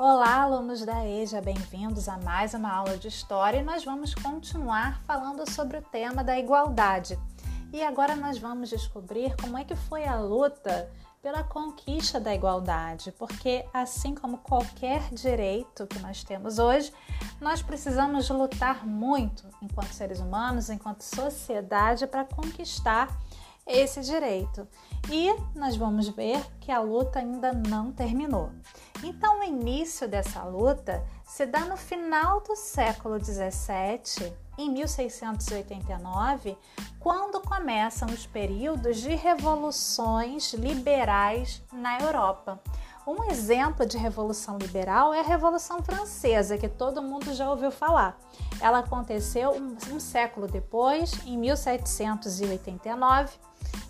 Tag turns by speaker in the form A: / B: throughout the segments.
A: Olá, alunos da EJA, bem-vindos a mais uma aula de História e nós vamos continuar falando sobre o tema da igualdade. E agora nós vamos descobrir como é que foi a luta pela conquista da igualdade, porque assim como qualquer direito que nós temos hoje, nós precisamos lutar muito enquanto seres humanos, enquanto sociedade, para conquistar esse direito. E nós vamos ver que a luta ainda não terminou. Então, o início dessa luta se dá no final do século 17, em 1689, quando começam os períodos de revoluções liberais na Europa. Um exemplo de revolução liberal é a Revolução Francesa, que todo mundo já ouviu falar. Ela aconteceu um, um século depois, em 1789,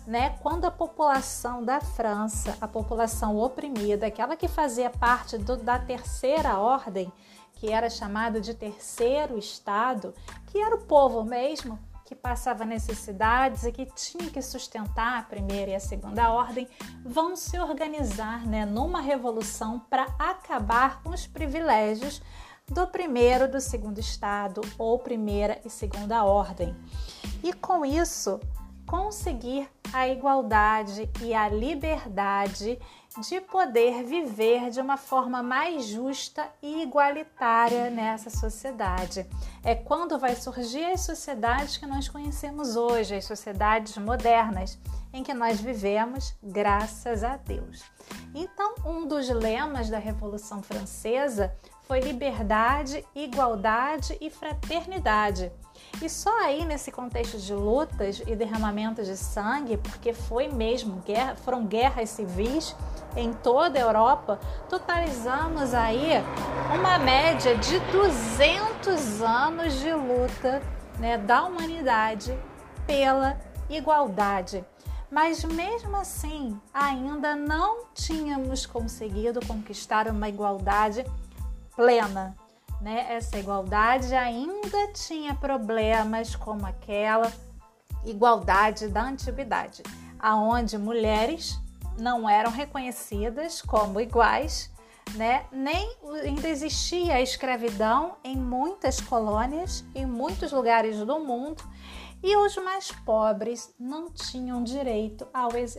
A: né, quando a população da França, a população oprimida, aquela que fazia parte do, da terceira ordem, que era chamado de terceiro estado, que era o povo mesmo, que passava necessidades e que tinha que sustentar a primeira e a segunda ordem, vão se organizar né, numa revolução para acabar com os privilégios do primeiro, do segundo estado ou primeira e segunda ordem. E com isso, conseguir a igualdade e a liberdade de poder viver de uma forma mais justa e igualitária nessa sociedade. É quando vai surgir as sociedades que nós conhecemos hoje, as sociedades modernas, em que nós vivemos, graças a Deus. Então, um dos lemas da Revolução Francesa foi liberdade, igualdade e fraternidade. E só aí nesse contexto de lutas e derramamentos de sangue, porque foi mesmo guerra, foram guerras civis em toda a Europa, totalizamos aí uma média de 200 anos de luta né, da humanidade pela igualdade. Mas mesmo assim, ainda não tínhamos conseguido conquistar uma igualdade plena. Né? Essa igualdade ainda tinha problemas como aquela igualdade da antiguidade, aonde mulheres não eram reconhecidas como iguais, né? Nem ainda existia a escravidão em muitas colônias, em muitos lugares do mundo, e os mais pobres não tinham direito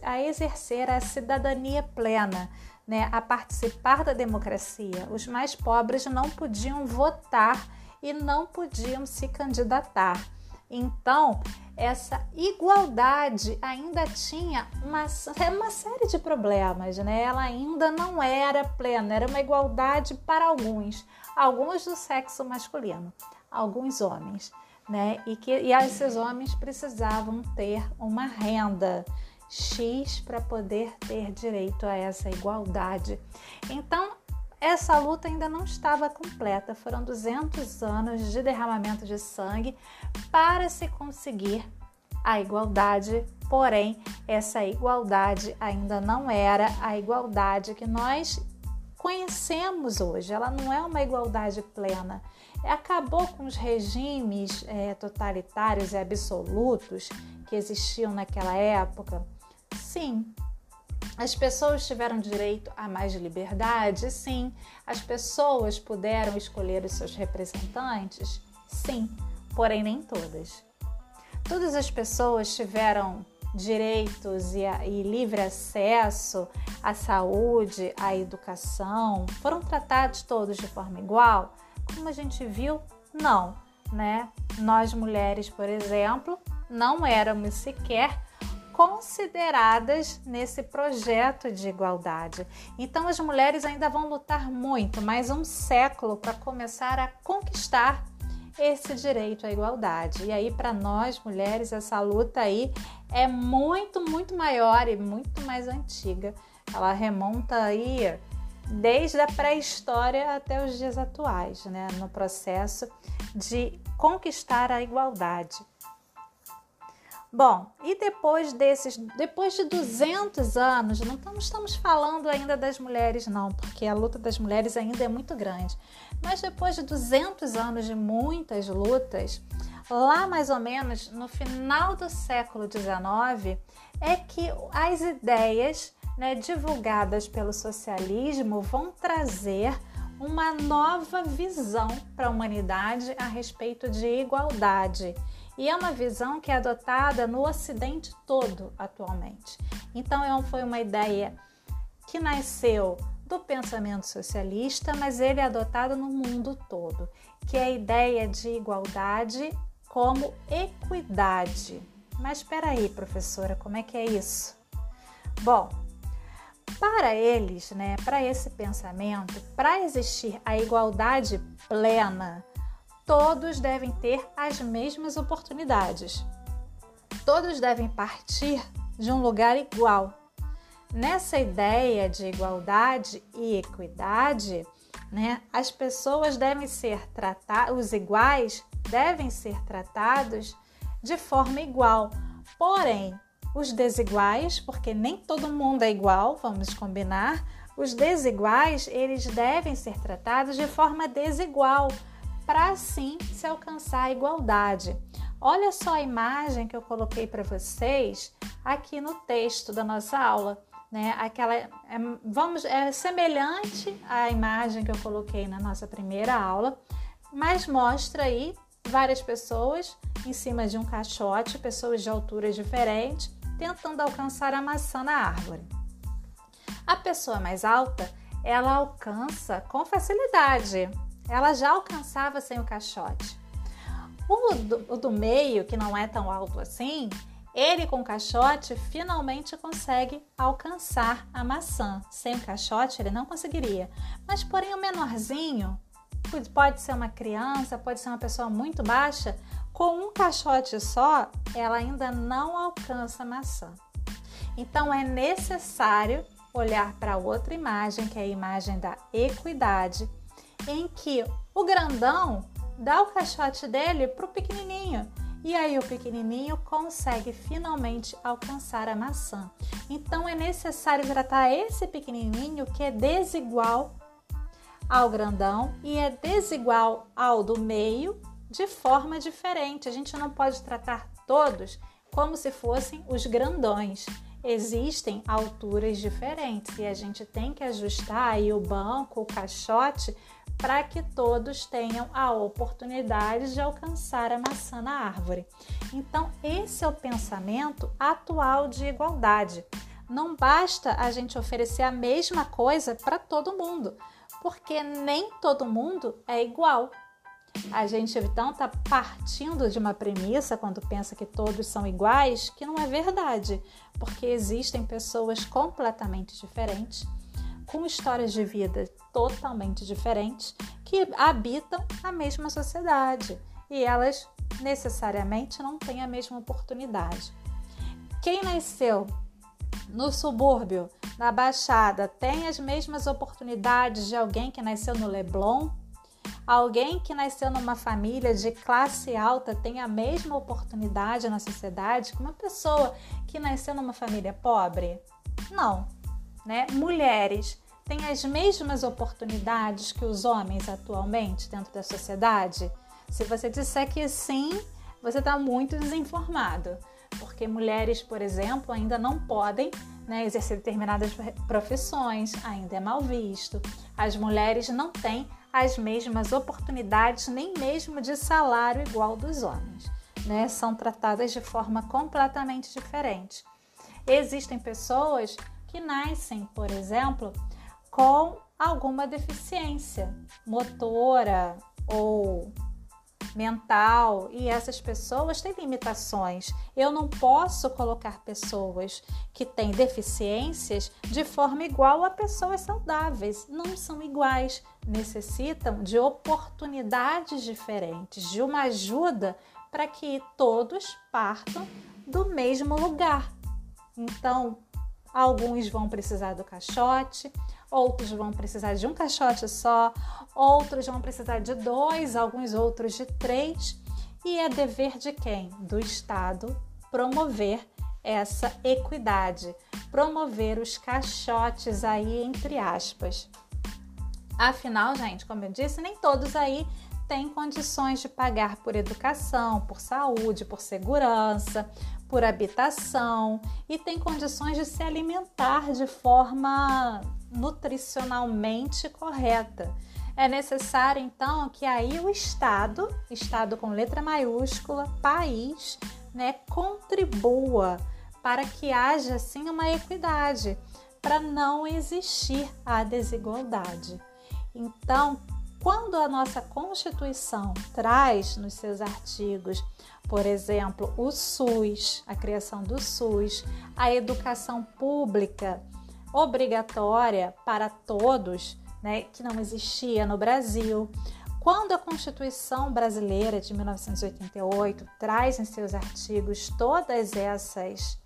A: a exercer a cidadania plena né, a participar da democracia. Os mais pobres não podiam votar e não podiam se candidatar. Então, essa igualdade ainda tinha uma, uma série de problemas, né? Ela ainda não era plena, era uma igualdade para alguns, alguns do sexo masculino, alguns homens, né? E que e esses homens precisavam ter uma renda, X para poder ter direito a essa igualdade. Então, essa luta ainda não estava completa. Foram 200 anos de derramamento de sangue para se conseguir a igualdade, porém, essa igualdade ainda não era a igualdade que nós conhecemos hoje. Ela não é uma igualdade plena. Acabou com os regimes é, totalitários e absolutos que existiam naquela época Sim. As pessoas tiveram direito a mais liberdade? Sim. As pessoas puderam escolher os seus representantes? Sim. Porém, nem todas. Todas as pessoas tiveram direitos e, a, e, livre acesso à saúde, à educação, foram tratados todos de forma igual? Como a gente viu, não, né? Nós mulheres, por exemplo, não éramos sequer consideradas nesse projeto de igualdade. Então as mulheres ainda vão lutar muito, mais um século para começar a conquistar esse direito à igualdade. E aí para nós mulheres essa luta aí é muito, muito maior e muito mais antiga. Ela remonta aí desde a pré-história até os dias atuais, né, no processo de conquistar a igualdade. Bom, e depois desses, depois de 200 anos, não estamos falando ainda das mulheres não, porque a luta das mulheres ainda é muito grande. Mas depois de 200 anos de muitas lutas, lá mais ou menos no final do século XIX, é que as ideias né, divulgadas pelo socialismo vão trazer uma nova visão para a humanidade a respeito de igualdade. E é uma visão que é adotada no Ocidente todo atualmente. Então, é foi uma ideia que nasceu do pensamento socialista, mas ele é adotado no mundo todo, que é a ideia de igualdade como equidade. Mas espera aí, professora, como é que é isso? Bom, para eles, né, para esse pensamento, para existir a igualdade plena, todos devem ter as mesmas oportunidades. Todos devem partir de um lugar igual. Nessa ideia de igualdade e equidade, né, as pessoas devem ser tratadas, os iguais devem ser tratados de forma igual. Porém, os desiguais, porque nem todo mundo é igual, vamos combinar, os desiguais, eles devem ser tratados de forma desigual, para assim se alcançar a igualdade. Olha só a imagem que eu coloquei para vocês aqui no texto da nossa aula né? Aquela é, vamos é semelhante à imagem que eu coloquei na nossa primeira aula, mas mostra aí várias pessoas em cima de um caixote, pessoas de alturas diferentes, tentando alcançar a maçã na árvore. A pessoa mais alta, ela alcança com facilidade. Ela já alcançava sem o caixote. O do, o do meio, que não é tão alto assim, ele com o caixote finalmente consegue alcançar a maçã. Sem o caixote ele não conseguiria. Mas porém o menorzinho, pode ser uma criança, pode ser uma pessoa muito baixa, com um caixote só, ela ainda não alcança a maçã. Então é necessário olhar para outra imagem, que é a imagem da equidade, em que o grandão dá o caixote dele para o pequenininho e aí o pequenininho consegue finalmente alcançar a maçã. Então é necessário tratar esse pequenininho que é desigual ao grandão e é desigual ao do meio de forma diferente. A gente não pode tratar todos como se fossem os grandões. Existem alturas diferentes e a gente tem que ajustar aí o banco, o caixote para que todos tenham a oportunidade de alcançar a maçã na árvore. Então, esse é o pensamento atual de igualdade. Não basta a gente oferecer a mesma coisa para todo mundo, porque nem todo mundo é igual. A gente então está partindo de uma premissa quando pensa que todos são iguais, que não é verdade, porque existem pessoas completamente diferentes com histórias de vida totalmente diferentes que habitam a mesma sociedade e elas necessariamente não têm a mesma oportunidade. Quem nasceu no subúrbio, na Baixada, tem as mesmas oportunidades de alguém que nasceu no Leblon? Alguém que nasceu numa família de classe alta tem a mesma oportunidade na sociedade que uma pessoa que nasceu numa família pobre? Não, né? Mulheres têm as mesmas oportunidades que os homens atualmente dentro da sociedade? Se você disser que sim, você está muito desinformado, porque mulheres, por exemplo, ainda não podem né, exercer determinadas profissões, ainda é mal visto. As mulheres não têm as mesmas oportunidades, nem mesmo de salário igual dos homens. Né? São tratadas de forma completamente diferente. Existem pessoas que nascem, por exemplo, com alguma deficiência motora ou mental e essas pessoas têm limitações. Eu não posso colocar pessoas que têm deficiências de forma igual a pessoas saudáveis. Não são iguais, necessitam de oportunidades diferentes, de uma ajuda para que todos partam do mesmo lugar. Então, alguns vão precisar do caixote, outros vão precisar de um caixote só, outros vão precisar de dois, alguns outros de três. E é dever de quem? Do Estado promover essa equidade, promover os caixotes aí entre aspas. Afinal, gente, como eu disse, nem todos aí têm condições de pagar por educação, por saúde, por segurança, por habitação e tem condições de se alimentar de forma nutricionalmente correta. É necessário então que aí o Estado, Estado com letra maiúscula, país, né, contribua para que haja assim uma equidade, para não existir a desigualdade. Então, quando a nossa Constituição traz nos seus artigos, por exemplo, o SUS, a criação do SUS, a educação pública obrigatória para todos, né, que não existia no Brasil, quando a Constituição brasileira de 1988 traz em seus artigos todas essas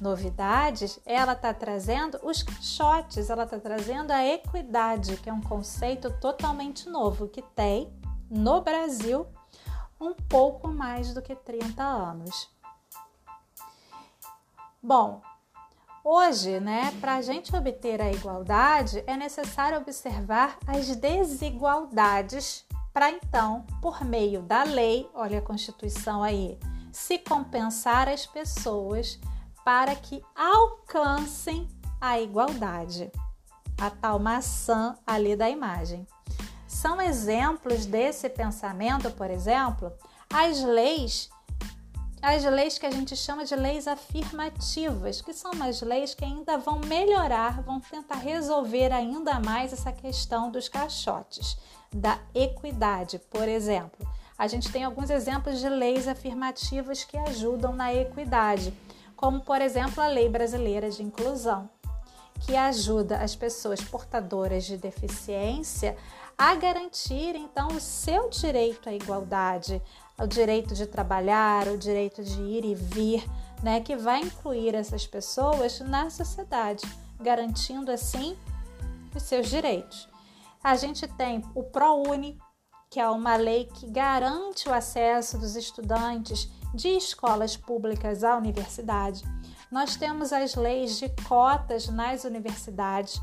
A: novidades, ela está trazendo os caixotes, ela está trazendo a equidade, que é um conceito totalmente novo que tem no Brasil um pouco mais do que 30 anos. Bom, hoje, né, para a gente obter a igualdade, é necessário observar as desigualdades para então, por meio da lei, olha a Constituição aí, se compensar as pessoas para que alcancem a igualdade. A tal maçã ali da imagem. São exemplos desse pensamento, por exemplo, as leis, as leis que a gente chama de leis afirmativas, que são umas leis que ainda vão melhorar, vão tentar resolver ainda mais essa questão dos caixotes da equidade, por exemplo. A gente tem alguns exemplos de leis afirmativas que ajudam na equidade, como por exemplo a Lei Brasileira de Inclusão, que ajuda as pessoas portadoras de deficiência a garantir então o seu direito à igualdade, o direito de trabalhar, o direito de ir e vir, né, que vai incluir essas pessoas na sociedade, garantindo assim os seus direitos a gente tem o ProUni, que é uma lei que garante o acesso dos estudantes de escolas públicas à universidade. Nós temos as leis de cotas nas universidades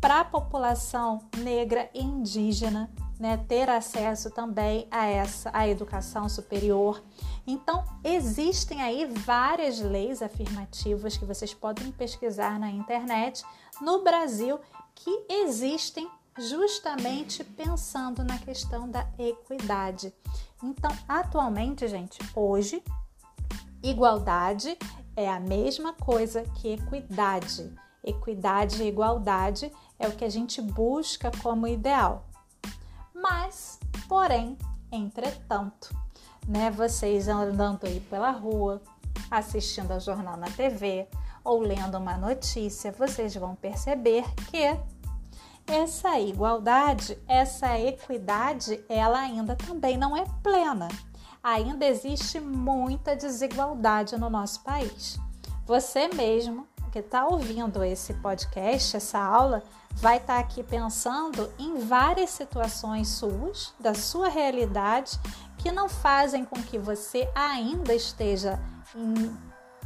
A: para a população negra e indígena, né, ter acesso também a essa a educação superior. Então, existem aí várias leis afirmativas que vocês podem pesquisar na internet no Brasil que existem justamente pensando na questão da equidade. Então, atualmente, gente, hoje, igualdade é a mesma coisa que equidade. Equidade e igualdade é o que a gente busca como ideal. Mas, porém, entretanto, né, vocês andando aí pela rua, assistindo ao jornal na TV ou lendo uma notícia, vocês vão perceber que essa igualdade, essa equidade, ela ainda também não é plena. Ainda existe muita desigualdade no nosso país. Você mesmo que está ouvindo esse podcast, essa aula, vai estar tá aqui pensando em várias situações suas, da sua realidade, que não fazem com que você ainda esteja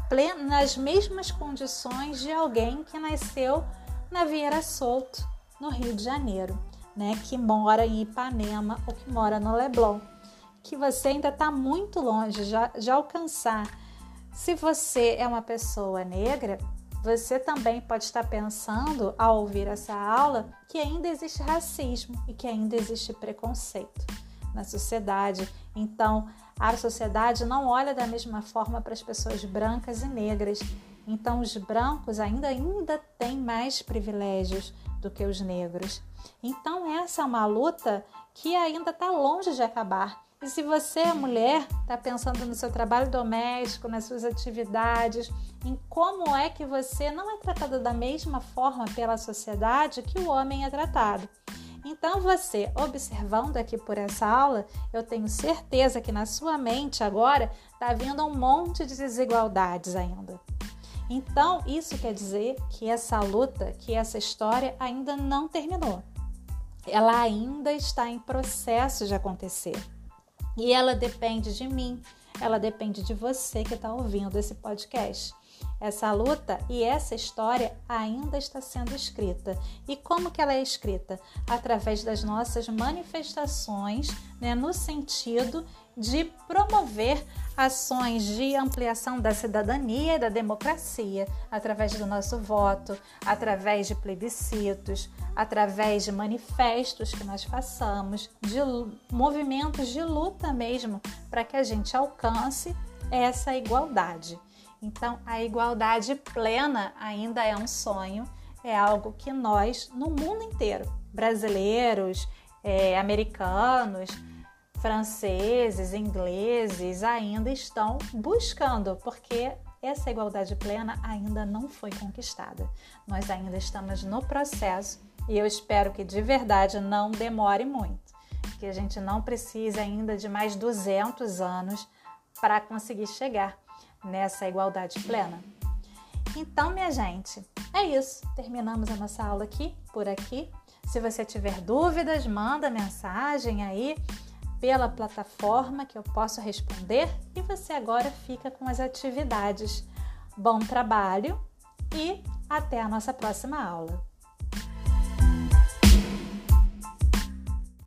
A: plena, nas mesmas condições de alguém que nasceu na Vieira Solto no Rio de Janeiro, né, que mora em Ipanema ou que mora no Leblon, que você ainda está muito longe de, de alcançar. Se você é uma pessoa negra, você também pode estar pensando, ao ouvir essa aula, que ainda existe racismo e que ainda existe preconceito na sociedade. Então, a sociedade não olha da mesma forma para as pessoas brancas e negras. Então, os brancos ainda, ainda têm mais privilégios do que os negros. Então, essa é uma luta que ainda está longe de acabar. E se você é mulher, está pensando no seu trabalho doméstico, nas suas atividades, em como é que você não é tratada da mesma forma pela sociedade que o homem é tratado. Então, você, observando aqui por essa aula, eu tenho certeza que na sua mente agora está vindo um monte de desigualdades ainda. Então, isso quer dizer que essa luta, que essa história ainda não terminou. Ela ainda está em processo de acontecer. E ela depende de mim, ela depende de você que está ouvindo esse podcast. Essa luta e essa história ainda está sendo escrita. E como que ela é escrita? Através das nossas manifestações, né, no sentido de promover ações de ampliação da cidadania e da democracia através do nosso voto, através de plebiscitos, através de manifestos que nós façamos, de movimentos de luta mesmo, para que a gente alcance essa igualdade. Então, a igualdade plena ainda é um sonho, é algo que nós, no mundo inteiro, brasileiros, é, americanos, franceses, ingleses, ainda estão buscando, porque essa igualdade plena ainda não foi conquistada. Nós ainda estamos no processo e eu espero que de verdade não demore muito, que a gente não precise ainda de mais 200 anos para conseguir chegar nessa igualdade plena. Então, minha gente, é isso. Terminamos a nossa aula aqui, por aqui. Se você tiver dúvidas, manda mensagem aí pela plataforma que eu posso responder e você agora fica com as atividades. Bom trabalho e até a nossa próxima aula.